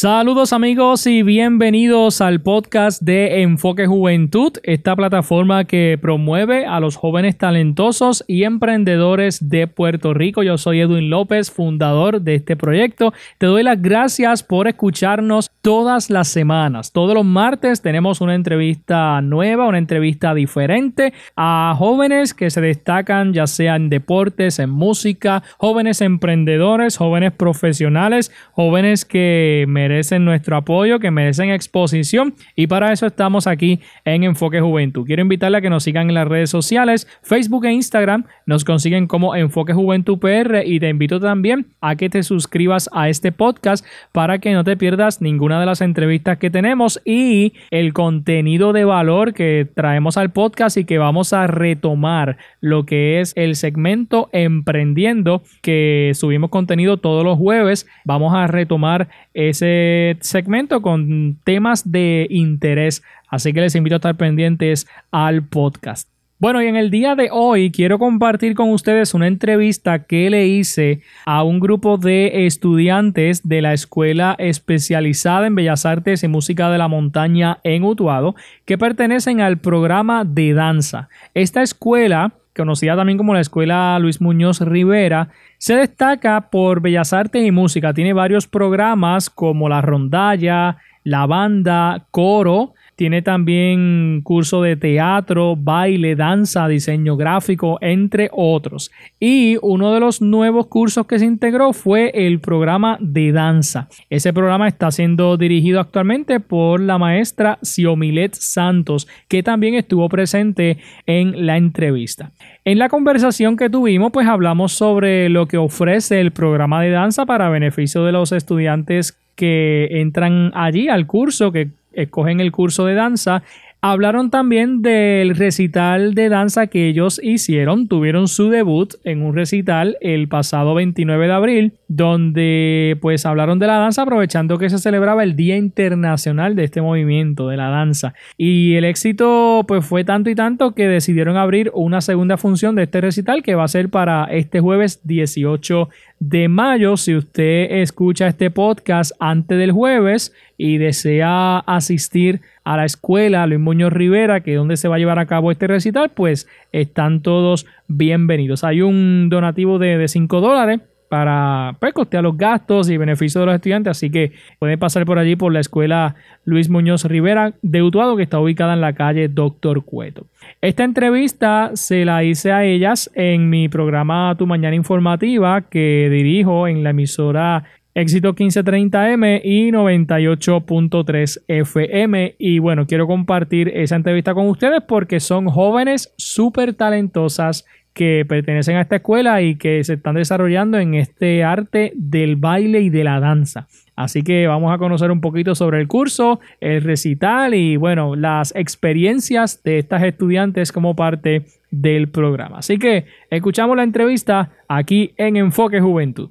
Saludos amigos y bienvenidos al podcast de Enfoque Juventud, esta plataforma que promueve a los jóvenes talentosos y emprendedores de Puerto Rico. Yo soy Edwin López, fundador de este proyecto. Te doy las gracias por escucharnos todas las semanas. Todos los martes tenemos una entrevista nueva, una entrevista diferente a jóvenes que se destacan ya sea en deportes, en música, jóvenes emprendedores, jóvenes profesionales, jóvenes que merecen nuestro apoyo, que merecen exposición y para eso estamos aquí en Enfoque Juventud. Quiero invitarle a que nos sigan en las redes sociales, Facebook e Instagram, nos consiguen como Enfoque Juventud PR y te invito también a que te suscribas a este podcast para que no te pierdas ninguna de las entrevistas que tenemos y el contenido de valor que traemos al podcast y que vamos a retomar lo que es el segmento Emprendiendo que subimos contenido todos los jueves. Vamos a retomar ese segmento con temas de interés. Así que les invito a estar pendientes al podcast. Bueno, y en el día de hoy quiero compartir con ustedes una entrevista que le hice a un grupo de estudiantes de la Escuela Especializada en Bellas Artes y Música de la Montaña en Utuado, que pertenecen al programa de danza. Esta escuela conocida también como la Escuela Luis Muñoz Rivera, se destaca por bellas artes y música. Tiene varios programas como la rondalla, la banda, coro, tiene también curso de teatro, baile, danza, diseño gráfico, entre otros. Y uno de los nuevos cursos que se integró fue el programa de danza. Ese programa está siendo dirigido actualmente por la maestra Xiomilet Santos, que también estuvo presente en la entrevista. En la conversación que tuvimos, pues hablamos sobre lo que ofrece el programa de danza para beneficio de los estudiantes que entran allí al curso, que escogen el curso de danza Hablaron también del recital de danza que ellos hicieron. Tuvieron su debut en un recital el pasado 29 de abril, donde pues hablaron de la danza aprovechando que se celebraba el Día Internacional de este movimiento de la danza. Y el éxito pues fue tanto y tanto que decidieron abrir una segunda función de este recital que va a ser para este jueves 18 de mayo. Si usted escucha este podcast antes del jueves y desea asistir a la escuela Luis Muñoz Rivera, que es donde se va a llevar a cabo este recital, pues están todos bienvenidos. Hay un donativo de 5 dólares para pues, costear los gastos y beneficios de los estudiantes, así que pueden pasar por allí por la escuela Luis Muñoz Rivera de Utuado, que está ubicada en la calle Doctor Cueto. Esta entrevista se la hice a ellas en mi programa Tu Mañana Informativa, que dirijo en la emisora Éxito 1530M y 98.3 FM. Y bueno, quiero compartir esa entrevista con ustedes porque son jóvenes súper talentosas que pertenecen a esta escuela y que se están desarrollando en este arte del baile y de la danza. Así que vamos a conocer un poquito sobre el curso, el recital y bueno, las experiencias de estas estudiantes como parte del programa. Así que escuchamos la entrevista aquí en Enfoque Juventud.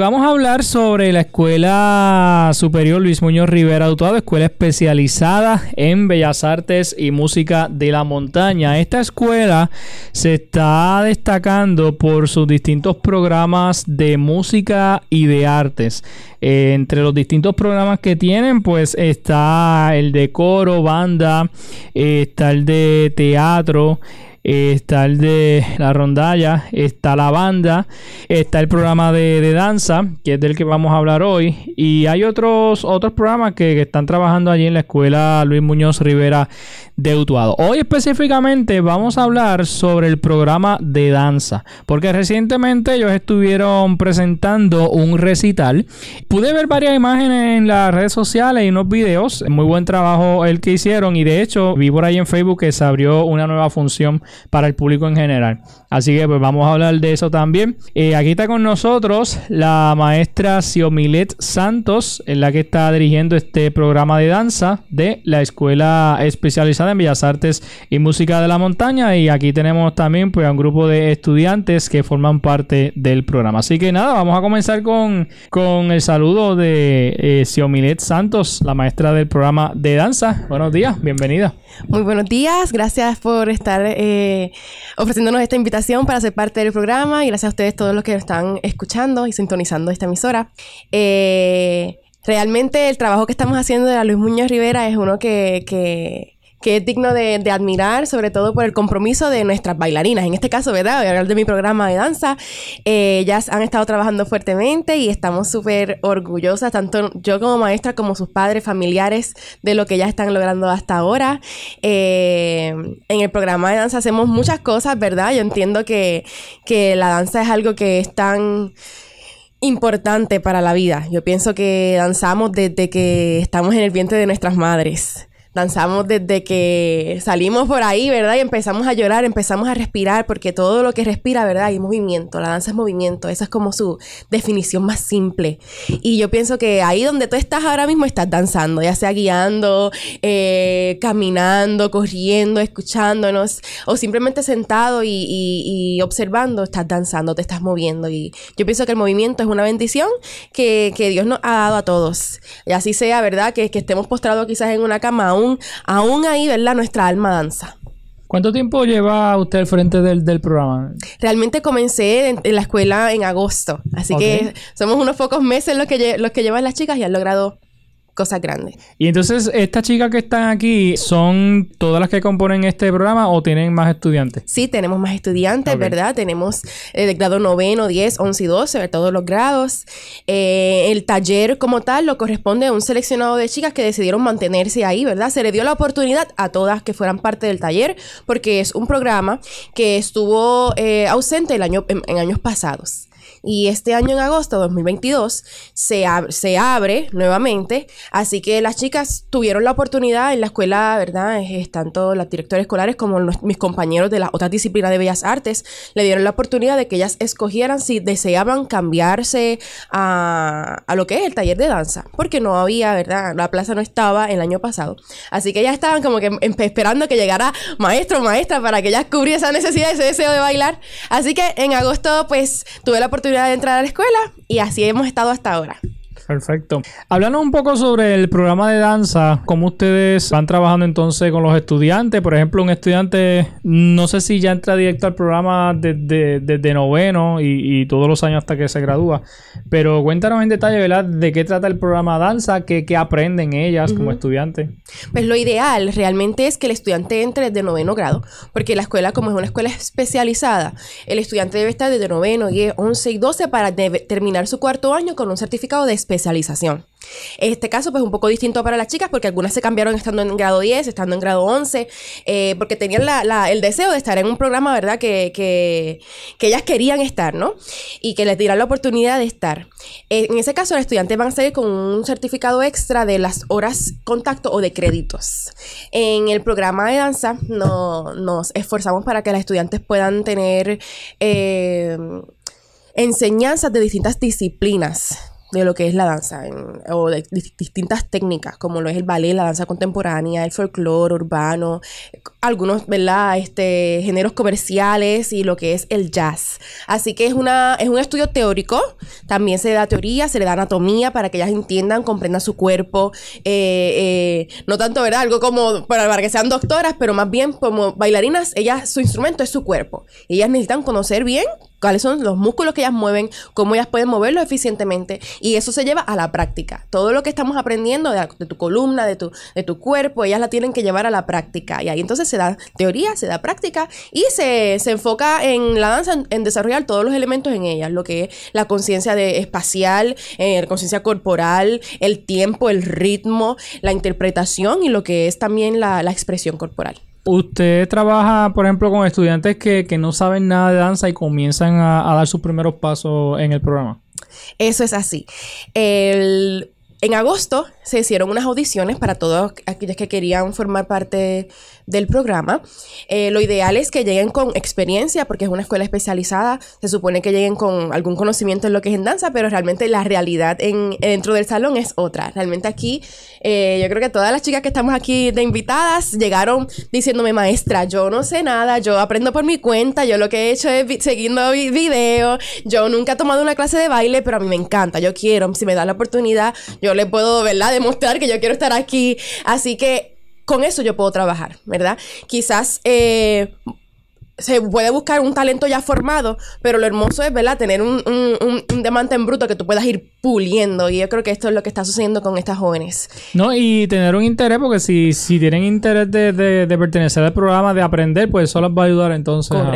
Vamos a hablar sobre la Escuela Superior Luis Muñoz Rivera Utuado, escuela especializada en Bellas Artes y Música de la Montaña. Esta escuela se está destacando por sus distintos programas de música y de artes. Eh, entre los distintos programas que tienen, pues está el de coro, banda, eh, está el de teatro. Está el de la rondalla, está la banda, está el programa de, danza, que es del que vamos a hablar hoy, y hay otros, otros programas que, que están trabajando allí en la escuela Luis Muñoz Rivera de Utuado. Hoy específicamente vamos a hablar sobre el programa de danza, porque recientemente ellos estuvieron presentando un recital. Pude ver varias imágenes en las redes sociales y unos videos. Muy buen trabajo el que hicieron y de hecho vi por ahí en Facebook que se abrió una nueva función para el público en general. Así que pues vamos a hablar de eso también. Eh, aquí está con nosotros la maestra Xiomilet Santos, en la que está dirigiendo este programa de danza de la Escuela Especializada en Bellas Artes y Música de la Montaña. Y aquí tenemos también pues, a un grupo de estudiantes que forman parte del programa. Así que nada, vamos a comenzar con, con el saludo de eh, Xiomilet Santos, la maestra del programa de danza. Buenos días, bienvenida. Muy buenos días, gracias por estar eh, ofreciéndonos esta invitación para ser parte del programa y gracias a ustedes todos los que están escuchando y sintonizando esta emisora. Eh, realmente el trabajo que estamos haciendo de la Luis Muñoz Rivera es uno que que es digno de, admirar, sobre todo por el compromiso de nuestras bailarinas. En este caso, ¿verdad? Voy a hablar de mi programa de danza. Eh, ellas han estado trabajando fuertemente y estamos súper orgullosas, tanto yo como maestra como sus padres, familiares, de lo que ellas están logrando hasta ahora. Eh, en el programa de danza hacemos muchas cosas, ¿verdad? Yo entiendo que, que la danza es algo que es tan importante para la vida. Yo pienso que danzamos desde que estamos en el vientre de nuestras madres danzamos desde que salimos por ahí, ¿verdad? Y empezamos a llorar, empezamos a respirar, porque todo lo que respira, ¿verdad? Hay movimiento, la danza es movimiento, esa es como su definición más simple. Y yo pienso que ahí donde tú estás ahora mismo estás danzando, ya sea guiando, eh, caminando, corriendo, escuchándonos, o simplemente sentado y, observando, estás danzando, te estás moviendo. Y yo pienso que el movimiento es una bendición que, Dios nos ha dado a todos. Y así sea, ¿verdad? Que, que estemos postrados quizás en una cama aún, ahí, ¿verdad? Nuestra alma danza. ¿Cuánto tiempo lleva usted al frente del, programa? Realmente comencé en, la escuela en agosto, así que somos unos pocos meses los que, los que llevan las chicas y han logrado cosas grandes. Y entonces, estas chicas que están aquí, ¿son todas las que componen este programa o tienen más estudiantes? Sí, tenemos más estudiantes, ¿verdad? Tenemos eh, grado noveno, 10, 11 y 12, de todos los grados. Eh, el taller como tal lo corresponde a un seleccionado de chicas que decidieron mantenerse ahí, ¿verdad? Se le dio la oportunidad a todas que fueran parte del taller porque es un programa que estuvo eh, ausente el año, en años pasados. Y este año en agosto de 2022 se, se abre nuevamente. Así que las chicas tuvieron la oportunidad en la escuela, ¿verdad? tanto las directoras escolares como mis compañeros de las otras disciplinas de Bellas Artes le dieron la oportunidad de que ellas escogieran si deseaban cambiarse a, a lo que es el taller de danza. Porque no había, ¿verdad? La plaza no estaba el año pasado. Así que ellas estaban como que esperando que llegara maestro o maestra para que ellas cubriera esa necesidad, ese deseo de bailar. Así que en agosto, pues tuve la oportunidad de entrar a la escuela y así hemos estado hasta ahora. Perfecto. Hablando un poco sobre el programa de danza, cómo ustedes van trabajando entonces con los estudiantes. Por ejemplo, un estudiante, no sé si ya entra directo al programa desde, noveno y, todos los años hasta que se gradúa, pero cuéntanos en detalle, ¿verdad?, de qué trata el programa danza, qué, aprenden ellas como estudiantes. Pues lo ideal realmente es que el estudiante entre desde noveno grado, porque la escuela, como es una escuela especializada, el estudiante debe estar desde noveno, 10, 11 y 12 para terminar su cuarto año con un certificado de especialización especialización. Este caso, pues, un poco distinto para las chicas, porque algunas se cambiaron estando en grado 10, estando en grado 11, eh, porque tenían el deseo de estar en un programa, ¿verdad?, que, que, ellas querían estar, ¿no? Y que les dieran la oportunidad de estar. En ese caso, los estudiantes van a salir con un certificado extra de las horas contacto o de créditos. En el programa de danza no, nos esforzamos para que las estudiantes puedan tener eh, enseñanzas de distintas disciplinas de lo que es la danza o de, distintas técnicas como lo es el ballet, la danza contemporánea, el folclore urbano, algunos, ¿verdad? Este, géneros comerciales y lo que es el jazz. Así que es, una, es un estudio teórico, también se da teoría, se le da anatomía para que ellas entiendan, comprendan su cuerpo, eh, eh, no tanto, ¿verdad? Algo como para, para, que sean doctoras, pero más bien como bailarinas, ellas, su instrumento es su cuerpo. Ellas necesitan conocer bien cuáles son los músculos que ellas mueven, cómo ellas pueden moverlos eficientemente y eso se lleva a la práctica. Todo lo que estamos aprendiendo de, tu columna, de tu, de tu cuerpo, ellas la tienen que llevar a la práctica y ahí entonces se da teoría, se da práctica y se, se enfoca en la danza, en, desarrollar todos los elementos en ella, lo que es la conciencia espacial, eh, la conciencia corporal, el tiempo, el ritmo, la interpretación y lo que es también la, la expresión corporal. Usted trabaja, por ejemplo, con estudiantes que, que no saben nada de danza y comienzan a, a dar sus primeros pasos en el programa. Eso es así. El- en agosto se hicieron unas audiciones para todos aquellos que querían formar parte del programa. Eh, lo ideal es que lleguen con experiencia, porque es una escuela especializada. Se supone que lleguen con algún conocimiento en lo que es en danza, pero realmente la realidad en, dentro del salón es otra. Realmente aquí, eh, yo creo que todas las chicas que estamos aquí de invitadas llegaron diciéndome, maestra, yo no sé nada, yo aprendo por mi cuenta, yo lo que he hecho es vi- siguiendo vi- videos, yo nunca he tomado una clase de baile, pero a mí me encanta, yo quiero, si me da la oportunidad, yo le puedo, ¿verdad?, demostrar que yo quiero estar aquí. Así que con eso yo puedo trabajar, ¿verdad? Quizás eh, se puede buscar un talento ya formado, pero lo hermoso es, ¿verdad? Tener un, un, un- un diamante en bruto que tú puedas ir puliendo. Y yo creo que esto es lo que está sucediendo con estas jóvenes. No, y tener un interés, porque si, si tienen interés de, de- de pertenecer al programa, de aprender, pues eso les va a ayudar entonces. a-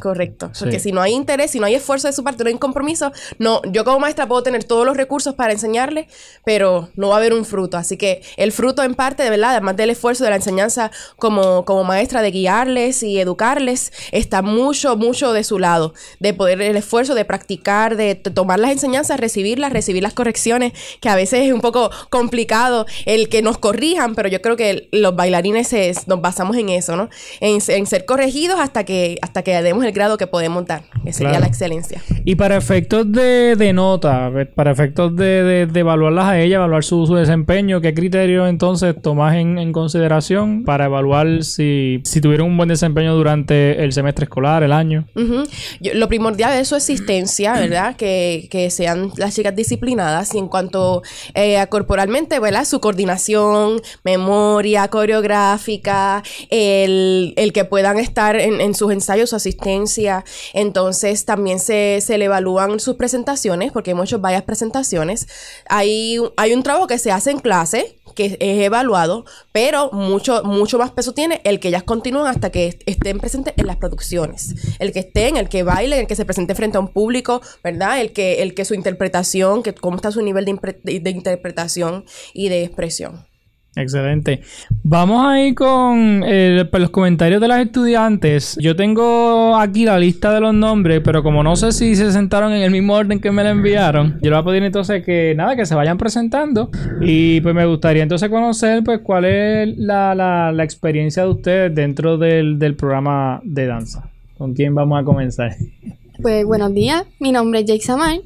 Correcto. Porque Sí. si no hay interés, si no hay esfuerzo de su parte, no hay compromiso, no, yo como maestra puedo tener todos los recursos para enseñarle, pero no va a haber un fruto. Así que el fruto en parte, de verdad, además del esfuerzo de la enseñanza como, como maestra de guiarles y educarles, está mucho, mucho de su lado. De poder, el esfuerzo de practicar, de tomar las enseñanzas, recibirlas, recibir las correcciones, que a veces es un poco complicado el que nos corrijan, pero yo creo que los bailarines se- nos basamos en eso, ¿no? En, en ser corregidos hasta que, hasta que demos el grado que podemos dar, que sería Claro. la excelencia. Y para efectos de, de nota, para efectos de, de- de evaluarlas a ella, evaluar su, su desempeño, ¿qué criterios entonces tomas en, en consideración para evaluar si, si tuvieron un buen desempeño durante el semestre escolar, el año? Yo- lo primordial es su existencia, ¿verdad? Que, que sean las chicas disciplinadas y en cuanto eh, a corporalmente, ¿verdad? Su coordinación, memoria coreográfica, el, el que puedan estar en, en sus ensayos, su asistencia. Entonces también se, se le evalúan sus presentaciones, porque hemos hecho varias presentaciones. Hay, hay un trabajo que se hace en clase, que es evaluado, pero mucho, mucho más peso tiene el que ellas continúan hasta que est- estén presentes en las producciones. El que estén, el que bailen, el que se presente frente a un público, ¿verdad? El que, el que su interpretación, que cómo está su nivel de interpretación y de expresión. Excelente. Vamos a ir con eh, pues, los comentarios de las estudiantes. Yo tengo aquí la lista de los nombres, pero como no sé si se sentaron en el mismo orden que me la enviaron, yo le voy a pedir entonces que nada, que se vayan presentando. Y pues me gustaría entonces conocer pues cuál es la, la- experiencia de ustedes dentro del, del programa de danza. ¿Con quién vamos a comenzar? Pues buenos días, mi nombre es Jake Samar.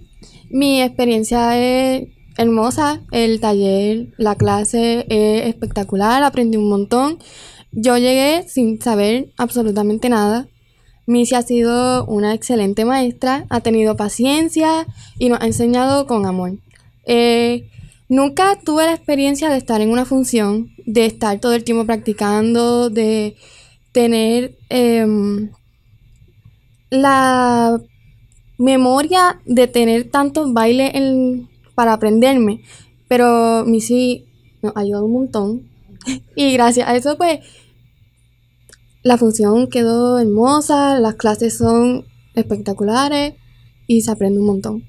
Mi experiencia es hermosa, el taller, la clase es espectacular, aprendí un montón. Yo llegué sin saber absolutamente nada. Missy ha sido una excelente maestra, ha tenido paciencia y nos ha enseñado con amor. Eh, nunca tuve la experiencia de estar en una función, de estar todo el tiempo practicando, de tener em, la memoria de tener tantos bailes en- para aprenderme. Pero Missy nos ayudó un montón. Y gracias a eso, pues, la función quedó hermosa, las clases son espectaculares y se aprende un montón.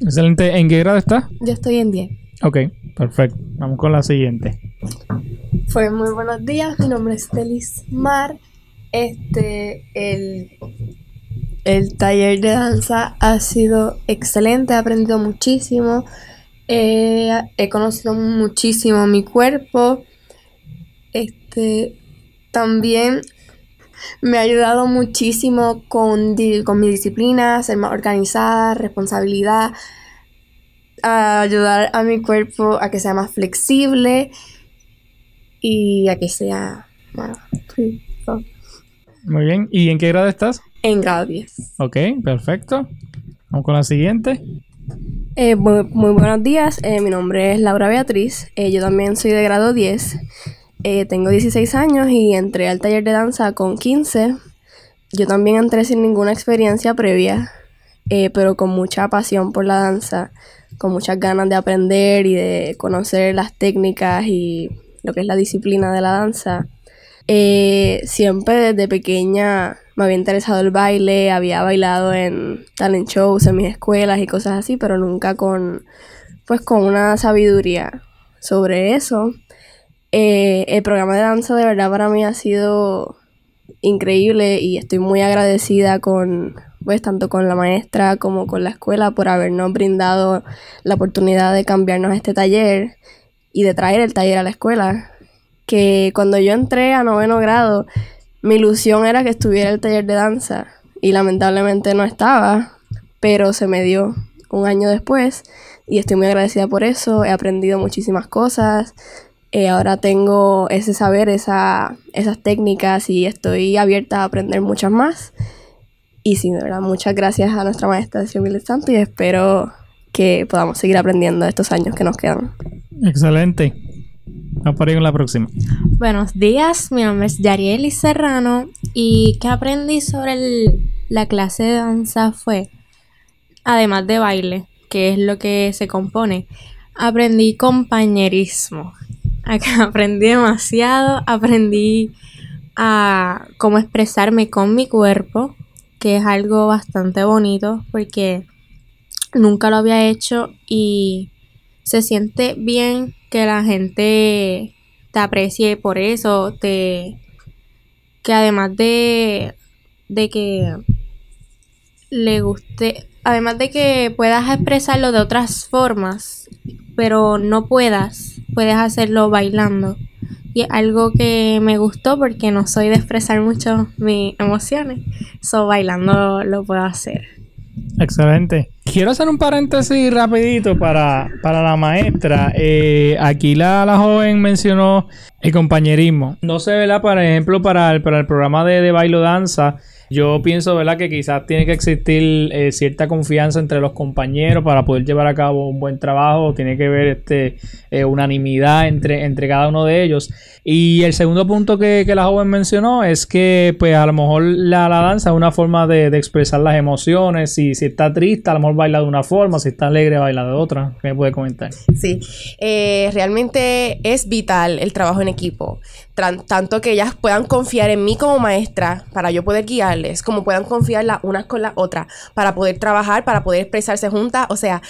Excelente. ¿En qué grado está? Yo estoy en 10. Ok, perfecto. Vamos con la siguiente. Pues muy buenos días, mi nombre es Delis Mar. Este, el, el taller de danza ha sido excelente, he aprendido muchísimo, he conocido muchísimo mi cuerpo. Este, también me ha ayudado muchísimo con, mi disciplina, ser más organizada, responsabilidad, ayudar a mi cuerpo a que sea más flexible y a que sea más. Muy bien. ¿Y en qué grado estás? En grado 10. Ok, perfecto. Vamos con la siguiente. Eh, muy, muy buenos días, eh, mi nombre es Laura Beatriz, eh, yo también soy de grado 10, Eh, tengo 16 años y entré al taller de danza con 15. Yo también entré sin ninguna experiencia previa, pero con mucha pasión por la danza, con muchas ganas de aprender y de conocer las técnicas y lo que es la disciplina de la danza. Eh, siempre desde pequeña me había interesado el baile, había bailado en talent shows en mis escuelas y cosas así, pero nunca con, pues, con una sabiduría sobre eso. Eh, el programa de danza de verdad para mí ha sido increíble y estoy muy agradecida con, pues, tanto con la maestra como con la escuela por habernos brindado la oportunidad de cambiarnos este taller y de traer el taller a la escuela. Que cuando yo entré a noveno grado, mi ilusión era que estuviera el taller de danza y lamentablemente no estaba, pero se me dio un año después y estoy muy agradecida por eso. He aprendido muchísimas cosas. Eh, ahora tengo ese saber, esa, esas técnicas y estoy abierta a aprender muchas más. Y sí, de verdad, muchas gracias a nuestra maestra Xiomil Santo y espero que podamos seguir aprendiendo estos años que nos quedan. Excelente. Vamos por la próxima. Buenos días, mi nombre es Yarieli Serrano y ¿qué aprendí sobre la clase de danza fue, además de baile, que es lo que se compone, aprendí compañerismo. Aprendí demasiado, aprendí a cómo expresarme con mi cuerpo, que es algo bastante bonito porque nunca lo había hecho y se siente bien que la gente te aprecie por eso, te que además de de que le guste, además de que puedas expresarlo de otras formas, pero no puedas, puedes hacerlo bailando. Y algo que me gustó porque no soy de expresar mucho mis emociones, so bailando lo puedo hacer. Excelente. Quiero hacer un paréntesis rapidito para, para la maestra. Eh, aquí la, la joven mencionó el compañerismo. No sé, ¿verdad? Por ejemplo, para el, para el programa de, de bailo danza, yo pienso, ¿verdad? Que quizás tiene que existir eh, cierta confianza entre los compañeros para poder llevar a cabo un buen trabajo. Tiene que haber este, eh, unanimidad entre, entre cada uno de ellos. Y el segundo punto que, que la joven mencionó es que, pues, a lo mejor la, la danza es una forma de, expresar las emociones. Si, si está triste, a lo mejor baila de una forma. Si está alegre, baila de otra. ¿Qué me puede comentar? Sí, eh, realmente es vital el trabajo en equipo. Tanto que ellas puedan confiar en mí como maestra para yo poder guiarles, como puedan confiar las unas con las otras para poder trabajar, para poder expresarse juntas. O sea,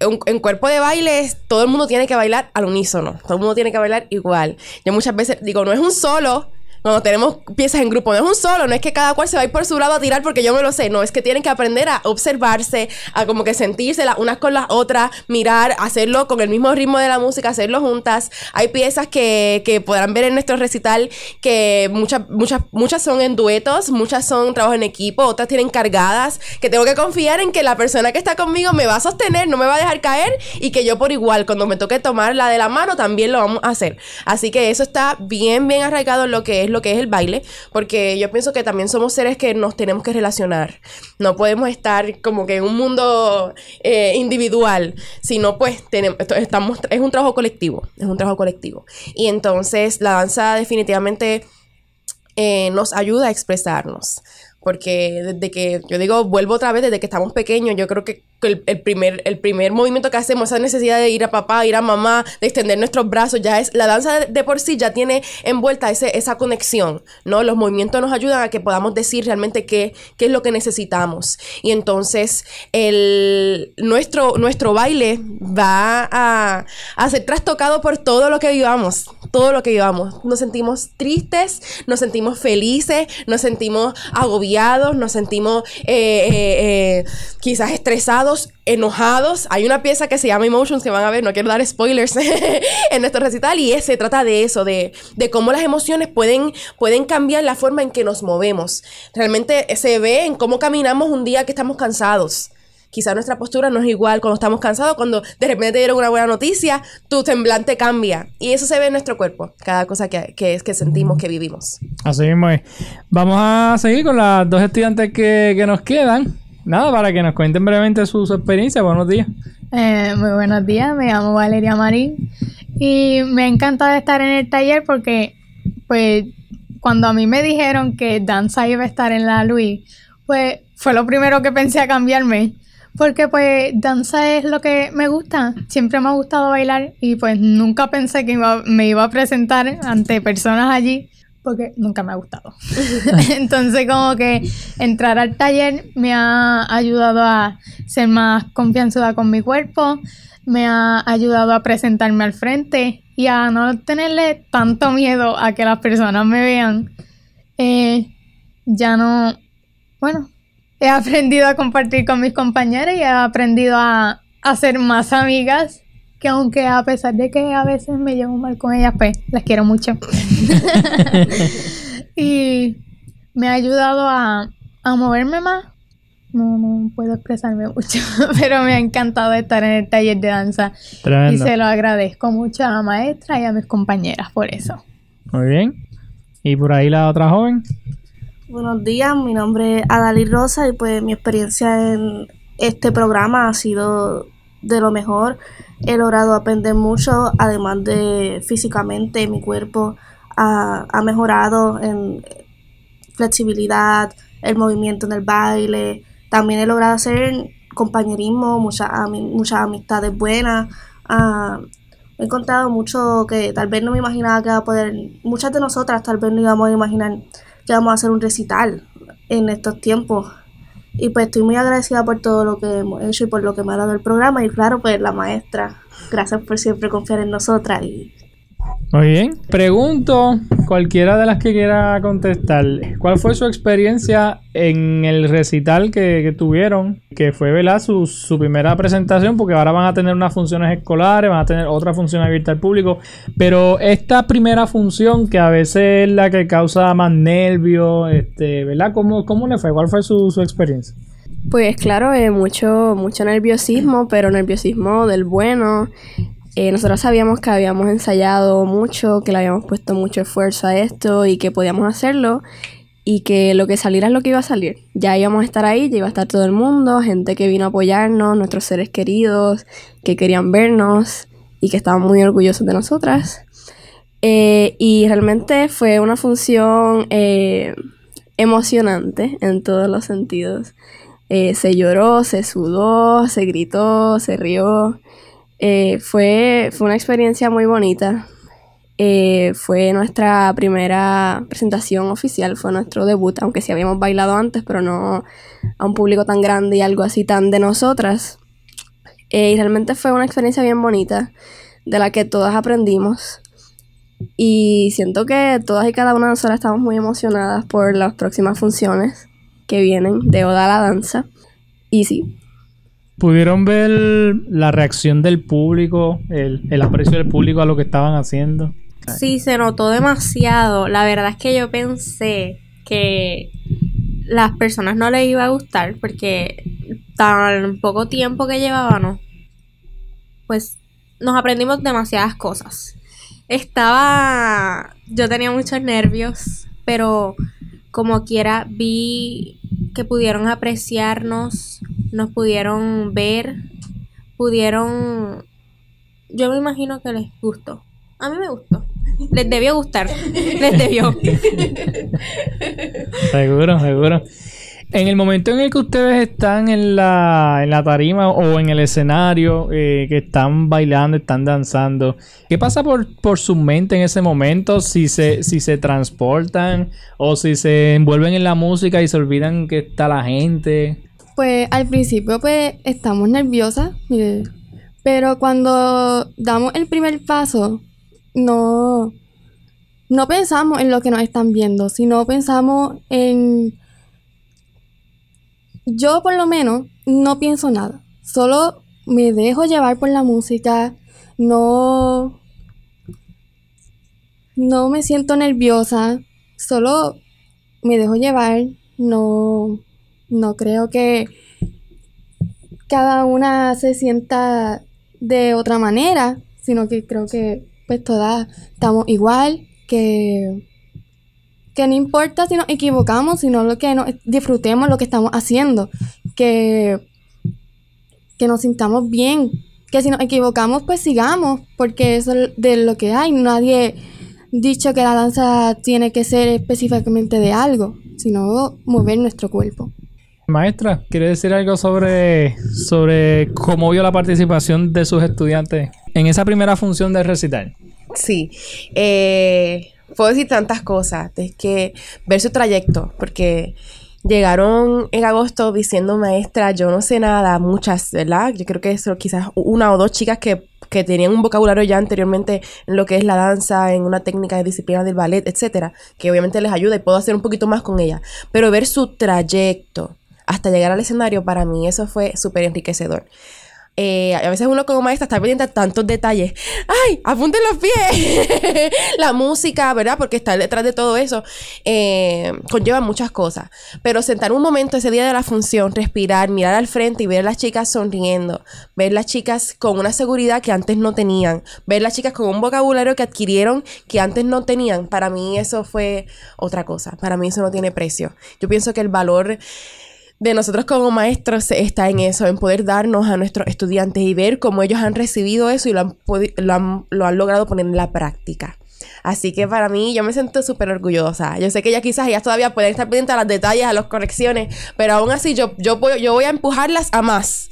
en, en cuerpo de baile todo el mundo tiene que bailar al unísono, todo el mundo tiene que bailar igual. Yo muchas veces digo, no es un solo. Cuando tenemos piezas en grupo, no es un solo, no es que cada cual se va a por su lado a tirar porque yo me lo sé, no, es que tienen que aprender a observarse, a como que sentirse las unas con las otras, mirar, hacerlo con el mismo ritmo de la música, hacerlo juntas. Hay piezas que, que podrán ver en nuestro recital que muchas, muchas, muchas son en duetos, muchas son trabajo en equipo, otras tienen cargadas, que tengo que confiar en que la persona que está conmigo me va a sostener, no me va a dejar caer y que yo por igual, cuando me toque tomar la de la mano, también lo vamos a hacer. Así que eso está bien, bien arraigado en lo que es lo que es el baile, porque yo pienso que también somos seres que nos tenemos que relacionar. No podemos estar como que en un mundo eh, individual, sino pues tenemos, estamos, es un trabajo colectivo, es un trabajo colectivo. Y entonces la danza definitivamente eh, nos ayuda a expresarnos. Porque desde que, yo digo, vuelvo otra vez, desde que estamos pequeños, yo creo que el, el primer, el primer movimiento que hacemos, esa necesidad de ir a papá, ir a mamá, de extender nuestros brazos, ya es, la danza de, de por sí ya tiene envuelta ese, esa conexión, ¿no? Los movimientos nos ayudan a que podamos decir realmente qué, qué es lo que necesitamos. Y entonces, el, nuestro, nuestro baile va a, a ser trastocado por todo lo que vivamos, todo lo que vivamos. Nos sentimos tristes, nos sentimos felices, nos sentimos agobiados, nos sentimos eh, eh, eh, quizás estresados, enojados. Hay una pieza que se llama Emotions que van a ver, no quiero dar spoilers en nuestro recital y se trata de eso, de, de cómo las emociones pueden, pueden cambiar la forma en que nos movemos. Realmente se ve en cómo caminamos un día que estamos cansados. Quizá nuestra postura no es igual cuando estamos cansados, cuando de repente te dieron una buena noticia, tu semblante cambia. Y eso se ve en nuestro cuerpo, cada cosa que, que es que sentimos, que vivimos. Así mismo es. Vamos a seguir con las dos estudiantes que, que nos quedan. Nada, para que nos cuenten brevemente su, su experiencia. Buenos días. Eh, muy buenos días, me llamo Valeria Marín y me ha encantado estar en el taller porque, pues, cuando a mí me dijeron que danza iba a estar en la Luis, pues fue lo primero que pensé a cambiarme. Porque pues danza es lo que me gusta, siempre me ha gustado bailar y pues nunca pensé que iba- me iba a presentar ante personas allí porque nunca me ha gustado. Entonces como que entrar al taller me ha ayudado a ser más confianzuda con mi cuerpo, me ha ayudado a presentarme al frente y a no tenerle tanto miedo a que las personas me vean. Eh, ya no, bueno, he aprendido a compartir con mis compañeras y he aprendido a hacer más amigas que aunque a pesar de que a veces me llevo mal con ellas, pues las quiero mucho. y me ha ayudado a, a moverme más. No, no puedo expresarme mucho, pero me ha encantado estar en el taller de danza. Y se lo agradezco mucho a la maestra y a mis compañeras por eso. Muy bien. ¿Y por ahí la otra joven? Buenos días, mi nombre es Adalí Rosa y pues mi experiencia en este programa ha sido de lo mejor. He logrado aprender mucho, además de físicamente mi cuerpo ha, mejorado en flexibilidad, el movimiento en el baile. También he logrado hacer compañerismo, muchas, muchas amistades buenas. Ah, he encontrado mucho que tal vez no me imaginaba que iba a poder, muchas de nosotras tal vez no íbamos a imaginar que íbamos a hacer un recital en estos tiempos. Y pues estoy muy agradecida por todo lo que hemos hecho y por lo que me ha dado el programa. Y claro, pues la maestra, gracias por siempre confiar en nosotras y muy bien. Pregunto, cualquiera de las que quiera contestar, ¿cuál fue su experiencia en el recital que, tuvieron? Que fue, ¿verdad? Su, primera presentación, porque ahora van a tener unas funciones escolares, van a tener otra función abierta al público. Pero esta primera función, que a veces es la que causa más nervios, este, ¿verdad? ¿Cómo, ¿Cómo le fue? ¿Cuál fue su, su experiencia? Pues claro, eh, mucho, mucho nerviosismo, pero nerviosismo del bueno. Eh, nosotros sabíamos que habíamos ensayado mucho, que le habíamos puesto mucho esfuerzo a esto y que podíamos hacerlo y que lo que saliera es lo que iba a salir. Ya íbamos a estar ahí, ya iba a estar todo el mundo, gente que vino a apoyarnos, nuestros seres queridos, que querían vernos y que estaban muy orgullosos de nosotras. Eh, y realmente fue una función eh, emocionante en todos los sentidos. se lloró, se sudó, se gritó, se rió. Eh, fue, fue una experiencia muy bonita. Eh, fue nuestra primera presentación oficial, fue nuestro debut, aunque sí habíamos bailado antes, pero no a un público tan grande y algo así tan de nosotras. Eh, y realmente fue una experiencia bien bonita, de la que todas aprendimos. Y siento que todas y cada una de nosotras estamos muy emocionadas por las próximas funciones que vienen de Oda a la Danza. Y sí, ¿Pudieron ver la reacción del público, el, aprecio del público a lo que estaban haciendo? Sí, se notó demasiado. La verdad es que yo pensé que las personas no les iba a gustar porque tan poco tiempo que llevábamos, pues nos aprendimos demasiadas cosas. Estaba, yo tenía muchos nervios, pero como quiera vi que pudieron apreciarnos, nos pudieron ver, pudieron... Yo me imagino que les gustó. A mí me gustó. Les debió gustar. Les debió. seguro, seguro. En el momento en el que ustedes están en la, en la tarima o en el escenario, eh, que están bailando, están danzando, ¿qué pasa por, por su mente en ese momento? Si se, si se transportan o si se envuelven en la música y se olvidan que está la gente. Pues al principio pues estamos nerviosas, pero cuando damos el primer paso, no, no pensamos en lo que nos están viendo, sino pensamos en yo por lo menos no pienso nada. Solo me dejo llevar por la música. No. No me siento nerviosa. Solo me dejo llevar. No. No creo que cada una se sienta de otra manera. Sino que creo que pues todas estamos igual. Que que no importa si nos equivocamos, sino lo que nos disfrutemos lo que estamos haciendo, que, que nos sintamos bien, que si nos equivocamos pues sigamos, porque eso es de lo que hay, nadie dicho que la danza tiene que ser específicamente de algo, sino mover nuestro cuerpo. Maestra, ¿quiere decir algo sobre, sobre cómo vio la participación de sus estudiantes en esa primera función de recital? Sí, eh, puedo decir tantas cosas. Es que ver su trayecto, porque llegaron en agosto diciendo, maestra, yo no sé nada, muchas, ¿verdad? Yo creo que eso quizás una o dos chicas que, que tenían un vocabulario ya anteriormente en lo que es la danza, en una técnica de disciplina del ballet, etcétera, que obviamente les ayuda y puedo hacer un poquito más con ella. Pero ver su trayecto hasta llegar al escenario, para mí eso fue súper enriquecedor. Eh, a veces uno como maestra está pendiente de tantos detalles. ¡Ay! ¡Apunten los pies! la música, ¿verdad? Porque estar detrás de todo eso eh, conlleva muchas cosas. Pero sentar un momento ese día de la función, respirar, mirar al frente y ver a las chicas sonriendo, ver las chicas con una seguridad que antes no tenían, ver las chicas con un vocabulario que adquirieron que antes no tenían, para mí eso fue otra cosa. Para mí eso no tiene precio. Yo pienso que el valor de nosotros como maestros está en eso, en poder darnos a nuestros estudiantes y ver cómo ellos han recibido eso y lo han, lo han, lo han logrado poner en la práctica. Así que para mí yo me siento súper orgullosa. Yo sé que ya quizás ellas todavía pueden estar pendientes a los detalles, a las correcciones, pero aún así yo, yo, voy, yo voy a empujarlas a más.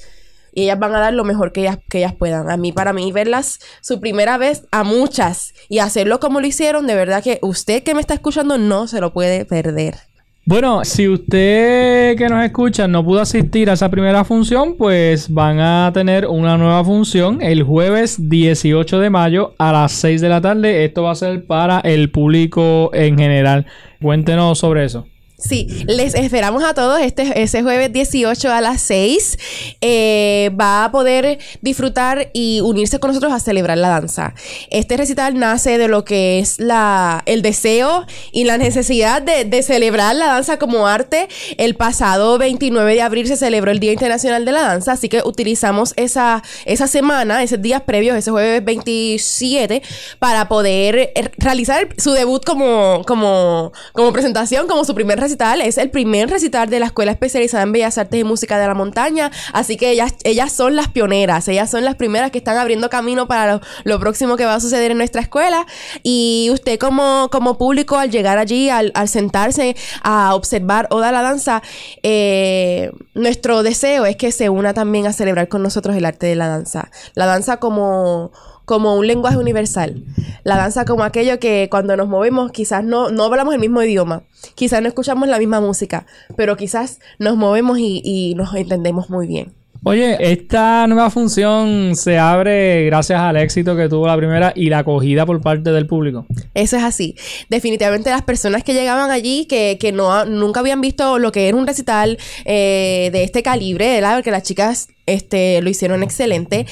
Y ellas van a dar lo mejor que ellas, que ellas puedan. A mí, para mí, verlas su primera vez a muchas y hacerlo como lo hicieron, de verdad que usted que me está escuchando no se lo puede perder. Bueno, si usted que nos escucha no pudo asistir a esa primera función, pues van a tener una nueva función el jueves 18 de mayo a las 6 de la tarde. Esto va a ser para el público en general. Cuéntenos sobre eso. Sí, les esperamos a todos este, ese jueves 18 a las 6. Eh, va a poder disfrutar y unirse con nosotros a celebrar la danza. Este recital nace de lo que es la, el deseo y la necesidad de, de celebrar la danza como arte. El pasado 29 de abril se celebró el Día Internacional de la Danza, así que utilizamos esa, esa semana, esos días previos, ese jueves 27, para poder eh, realizar su debut como, como, como presentación, como su primer recital es el primer recital de la Escuela Especializada en Bellas Artes y Música de la Montaña. Así que ellas, ellas son las pioneras, ellas son las primeras que están abriendo camino para lo, próximo que va a suceder en nuestra escuela. Y usted como, como público, al llegar allí, al, sentarse a observar Oda la Danza, eh, nuestro deseo es que se una también a celebrar con nosotros el arte de la danza. La danza como como un lenguaje universal. La danza como aquello que cuando nos movemos quizás no, no hablamos el mismo idioma, quizás no escuchamos la misma música, pero quizás nos movemos y, y nos entendemos muy bien. Oye, esta nueva función se abre gracias al éxito que tuvo la primera y la acogida por parte del público. Eso es así. Definitivamente las personas que llegaban allí, que, que no, nunca habían visto lo que era un recital eh, de este calibre, ¿verdad? Porque las chicas este, lo hicieron excelente.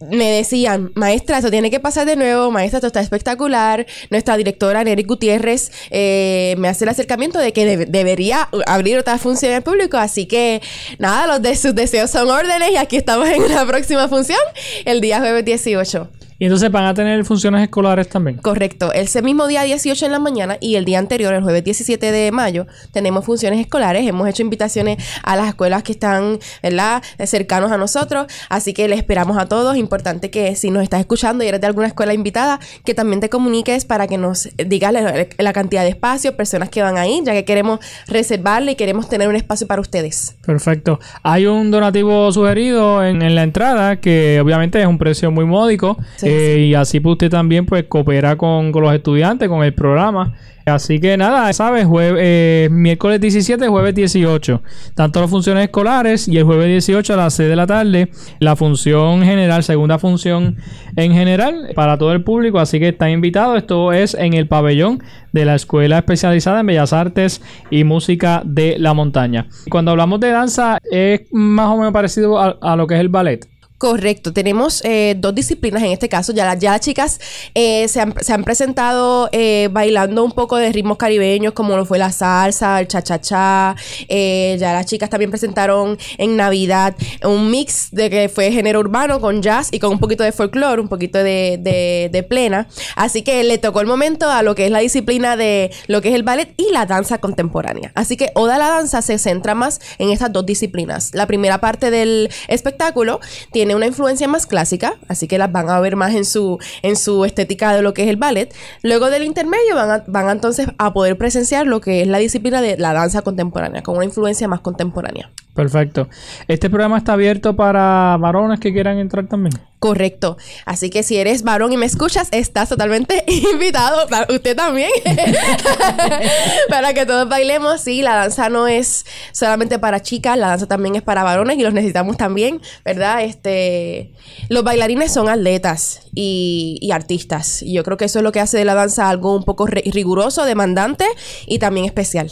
Me decían, maestra, esto tiene que pasar de nuevo, maestra, esto está espectacular. Nuestra directora, Nery Gutiérrez, eh, me hace el acercamiento de que debería abrir otra función al público. Así que, nada, los de sus deseos son órdenes y aquí estamos en una próxima función el día jueves 18. Y entonces van a tener funciones escolares también. Correcto. Ese mismo día 18 en la mañana y el día anterior, el jueves 17 de mayo, tenemos funciones escolares. Hemos hecho invitaciones a las escuelas que están, ¿verdad?, cercanos a nosotros. Así que les esperamos a todos. Importante que si nos estás escuchando y eres de alguna escuela invitada, que también te comuniques para que nos digas la, cantidad de espacios, personas que van a ir, ya que queremos reservarle y queremos tener un espacio para ustedes. Perfecto. Hay un donativo sugerido en, la entrada que obviamente es un precio muy módico. Eh, y así pues usted también pues coopera con, con los estudiantes, con el programa. Así que nada, ¿sabes? Eh, miércoles 17, jueves 18. Tanto las funciones escolares y el jueves 18 a las 6 de la tarde, la función general, segunda función en general para todo el público. Así que están invitados. Esto es en el pabellón de la Escuela Especializada en Bellas Artes y Música de la Montaña. Cuando hablamos de danza, es más o menos parecido a lo que es el ballet. Correcto, tenemos eh, dos disciplinas en este caso. Ya, ya las chicas eh, se, han, se, han, presentado eh, bailando un poco de ritmos caribeños, como lo fue la salsa, el cha-cha-cha. ya las chicas también presentaron en Navidad un mix de que fue género urbano con jazz y con un poquito de folclore, un poquito de, de, de, plena. Así que le tocó el momento a lo que es la disciplina de lo que es el ballet y la danza contemporánea. Así que Oda la danza se centra más en estas dos disciplinas. La primera parte del espectáculo tiene una influencia más clásica, así que las van a ver más en su, en su estética de lo que es el ballet. Luego del intermedio van, van entonces a poder presenciar lo que es la disciplina de la danza contemporánea, con una influencia más contemporánea. Perfecto. ¿Este programa está abierto para varones que quieran entrar también? Correcto. Así que si eres varón y me escuchas, estás totalmente invitado, usted también, para que todos bailemos. Sí, la danza no es solamente para chicas, la danza también es para varones y los necesitamos también, ¿verdad? Este, los bailarines son atletas y, y artistas. Y yo creo que eso es lo que hace de la danza algo un poco riguroso, demandante y también especial.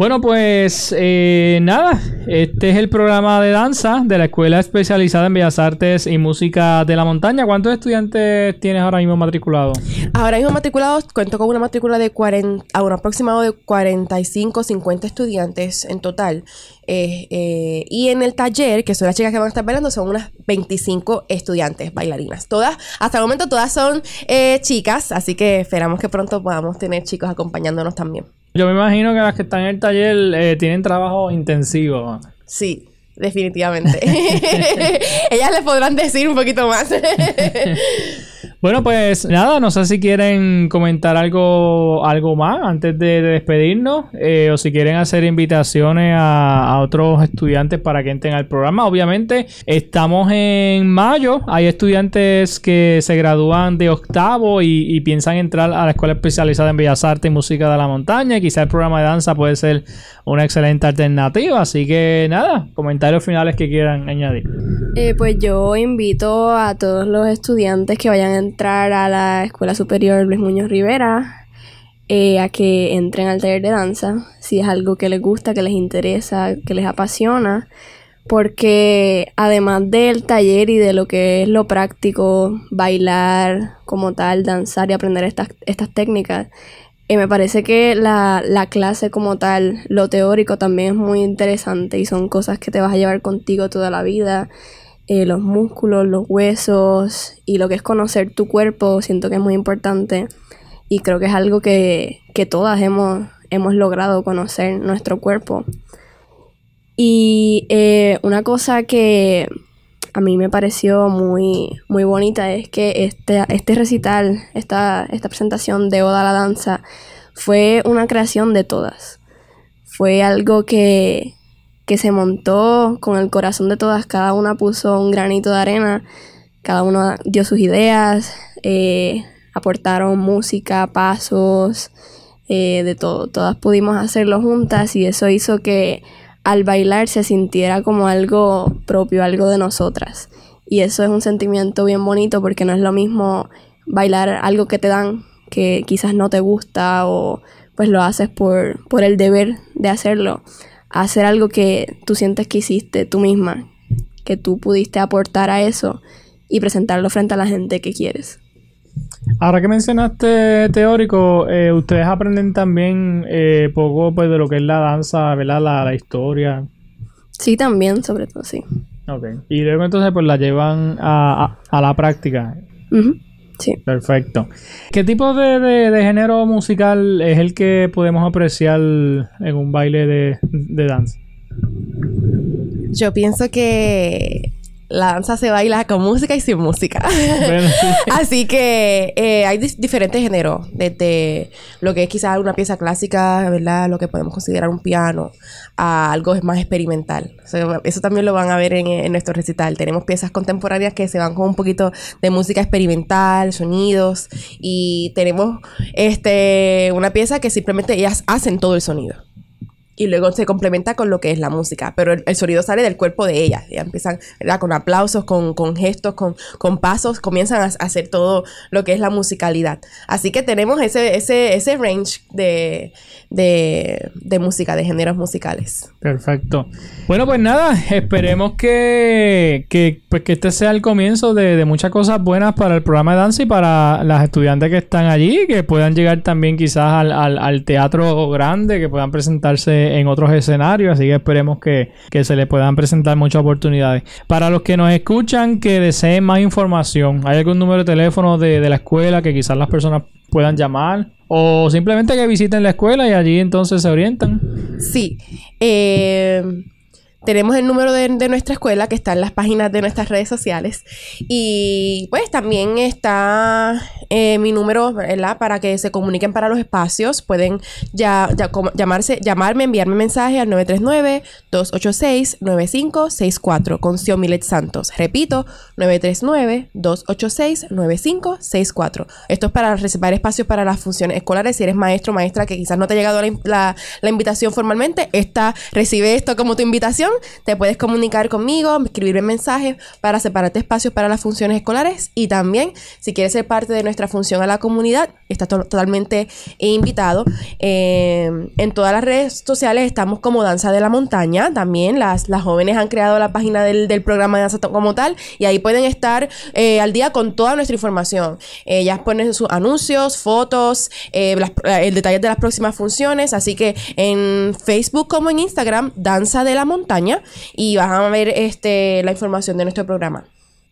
Bueno, pues eh, nada, este es el programa de danza de la Escuela Especializada en Bellas Artes y Música de la Montaña. ¿Cuántos estudiantes tienes ahora mismo matriculados? Ahora mismo matriculados, cuento con una matrícula de 40, a un aproximado de 45, 50 estudiantes en total. Eh, eh, y en el taller, que son las chicas que van a estar bailando, son unas 25 estudiantes bailarinas. Todas, hasta el momento todas son eh, chicas, así que esperamos que pronto podamos tener chicos acompañándonos también. Yo me imagino que las que están en el taller eh, tienen trabajo intensivo. Sí, definitivamente. Ellas les podrán decir un poquito más. Bueno, pues nada, no sé si quieren comentar algo, algo más antes de, de despedirnos eh, o si quieren hacer invitaciones a, otros estudiantes para que entren al programa. Obviamente, estamos en mayo, hay estudiantes que se gradúan de octavo y, piensan entrar a la Escuela Especializada en Bellas Artes y Música de la Montaña. Quizá el programa de danza puede ser una excelente alternativa. Así que nada, comentarios finales que quieran añadir. Eh, pues yo invito a todos los estudiantes que vayan a entrar a la Escuela Superior Luis Muñoz Rivera eh, a que entren al taller de danza, si es algo que les gusta, que les interesa, que les apasiona, porque además del taller y de lo que es lo práctico, bailar como tal, danzar y aprender estas, estas técnicas, eh, me parece que la, la clase como tal, lo teórico también es muy interesante y son cosas que te vas a llevar contigo toda la vida. Eh, los músculos, los huesos y lo que es conocer tu cuerpo, siento que es muy importante y creo que es algo que, que todas hemos, hemos logrado conocer nuestro cuerpo. Y eh, una cosa que a mí me pareció muy, muy bonita es que este, este recital, esta, esta presentación de Oda a la Danza, fue una creación de todas. Fue algo que, que se montó con el corazón de todas. Cada una puso un granito de arena, cada una dio sus ideas, eh, aportaron música, pasos, eh, de todo. Todas pudimos hacerlo juntas y eso hizo que al bailar se sintiera como algo propio, algo de nosotras. Y eso es un sentimiento bien bonito porque no es lo mismo bailar algo que te dan que quizás no te gusta o pues lo haces por, por el deber de hacerlo. Hacer algo que tú sientes que hiciste tú misma, que tú pudiste aportar a eso y presentarlo frente a la gente que quieres. Ahora que mencionaste teórico, eh, ustedes aprenden también eh, poco pues de lo que es la danza, ¿verdad? La, la historia. Sí, también, sobre todo, sí. Ok. Y luego entonces pues la llevan a, a- a la práctica. Ujú, Sí. Perfecto. ¿Qué tipo de, de- de género musical es el que podemos apreciar en un baile de, de danza? Yo pienso que la danza se baila con música y sin música. Bueno, sí. Así que eh, hay diferentes géneros, desde lo que es quizás una pieza clásica, ¿verdad? Lo que podemos considerar un piano, a algo más experimental. O sea, eso también lo van a ver en, en nuestro recital. Tenemos piezas contemporáneas que se van con un poquito de música experimental, sonidos, y tenemos este una pieza que simplemente ellas hacen todo el sonido y luego se complementa con lo que es la música, pero el, sonido sale del cuerpo de ellas. Ya empiezan ¿verdad? con aplausos, con, con gestos, con, con pasos, comienzan a, hacer todo lo que es la musicalidad. Así que tenemos ese, ese, ese range de, de, de música, de géneros musicales. Perfecto. Bueno, pues nada, esperemos que, que, pues que este sea el comienzo de, muchas cosas buenas para el programa de danza y para las estudiantes que están allí, que puedan llegar también quizás al- al teatro grande, que puedan presentarse en otros escenarios, así que esperemos que, que se les puedan presentar muchas oportunidades. Para los que nos escuchan, que deseen más información, ¿hay algún número de teléfono de, de la escuela que quizás las personas puedan llamar? O simplemente que visiten la escuela y allí entonces se orientan. Sí. eh, tenemos el número de, de nuestra escuela que está en las páginas de nuestras redes sociales. Y pues también está eh, mi número, ¿verdad? Para que se comuniquen para los espacios. Pueden ya, ya llamarse, llamarme, enviarme mensaje al 939-286-9564 con Xiomilet Santos. Repito, 939-286-9564. Esto es para reservar espacios para las funciones escolares. Si eres maestro o maestra que quizás no te ha llegado la- la invitación formalmente, esta, recibe esto como tu invitación. Te puedes comunicar conmigo, escribirme mensajes para separarte espacios para las funciones escolares. Y también, si quieres ser parte de nuestra función a la comunidad, estás to- totalmente invitado. Eh, en todas las redes sociales estamos como Danza de la Montaña. También las, las jóvenes han creado la página del, del programa de danza como tal. Y ahí pueden estar eh, al día con toda nuestra información. Ellas ponen sus anuncios, fotos, eh, el detalle de las próximas funciones. Así que en Facebook como en Instagram, Danza de la Montaña. Y vas a ver este, la información de nuestro programa.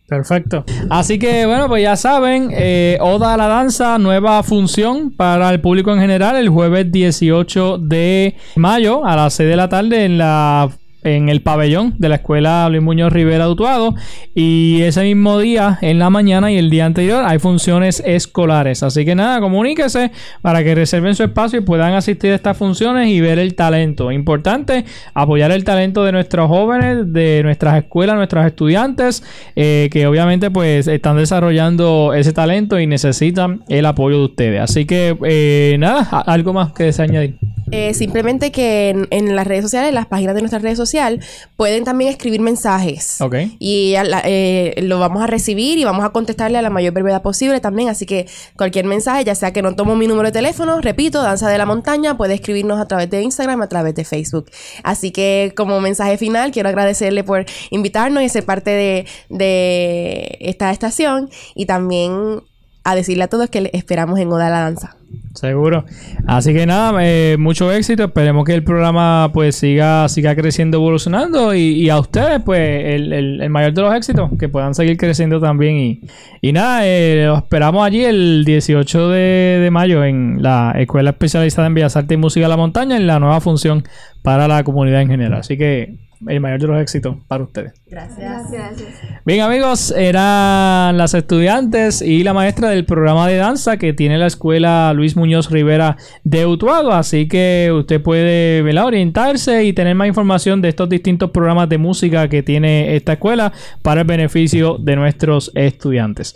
Perfecto. Así que bueno, pues ya saben, eh, Oda a la Danza, nueva función para el público en general el jueves 18 de mayo a las 6 de la tarde en la en el pabellón de la escuela Luis Muñoz Rivera de Utuado y ese mismo día en la mañana y el día anterior hay funciones escolares. Así que nada comuníquese para que reserven su espacio y puedan asistir a estas funciones y ver el talento. Importante apoyar el talento de nuestros jóvenes de nuestras escuelas nuestros estudiantes eh, que obviamente pues están desarrollando ese talento y necesitan el apoyo de ustedes. Así que eh, nada algo más que desea añadir Eh, simplemente que en, en las redes sociales, en las páginas de nuestra red social, pueden también escribir mensajes. Ok. Y la- eh, lo vamos a recibir y vamos a contestarle a la mayor brevedad posible también. Así que cualquier mensaje, ya sea que no tomo mi número de teléfono, repito, Danza de la Montaña, puede escribirnos a través de Instagram, a través de Facebook. Así que como mensaje final, quiero agradecerle por invitarnos y ser parte de, de esta estación y también a decirle a todos que les esperamos en Oda la Danza. Seguro. Así que nada, eh, mucho éxito. Esperemos que el programa pues siga, siga creciendo, evolucionando. Y, y a ustedes, pues, el, el- el mayor de los éxitos, que puedan seguir creciendo también. Y, y nada, eh, los esperamos allí el 18 de, de mayo en la Escuela Especializada en Bellas Artes y Música de la Montaña, en la nueva función para la comunidad en general. Así que el mayor de los éxitos para ustedes. Gracias. Gracias. Bien amigos, eran las estudiantes y la maestra del programa de danza que tiene la escuela Luis Muñoz Rivera de Utuado, así que usted puede ¿verdad? orientarse y tener más información de estos distintos programas de música que tiene esta escuela para el beneficio de nuestros estudiantes.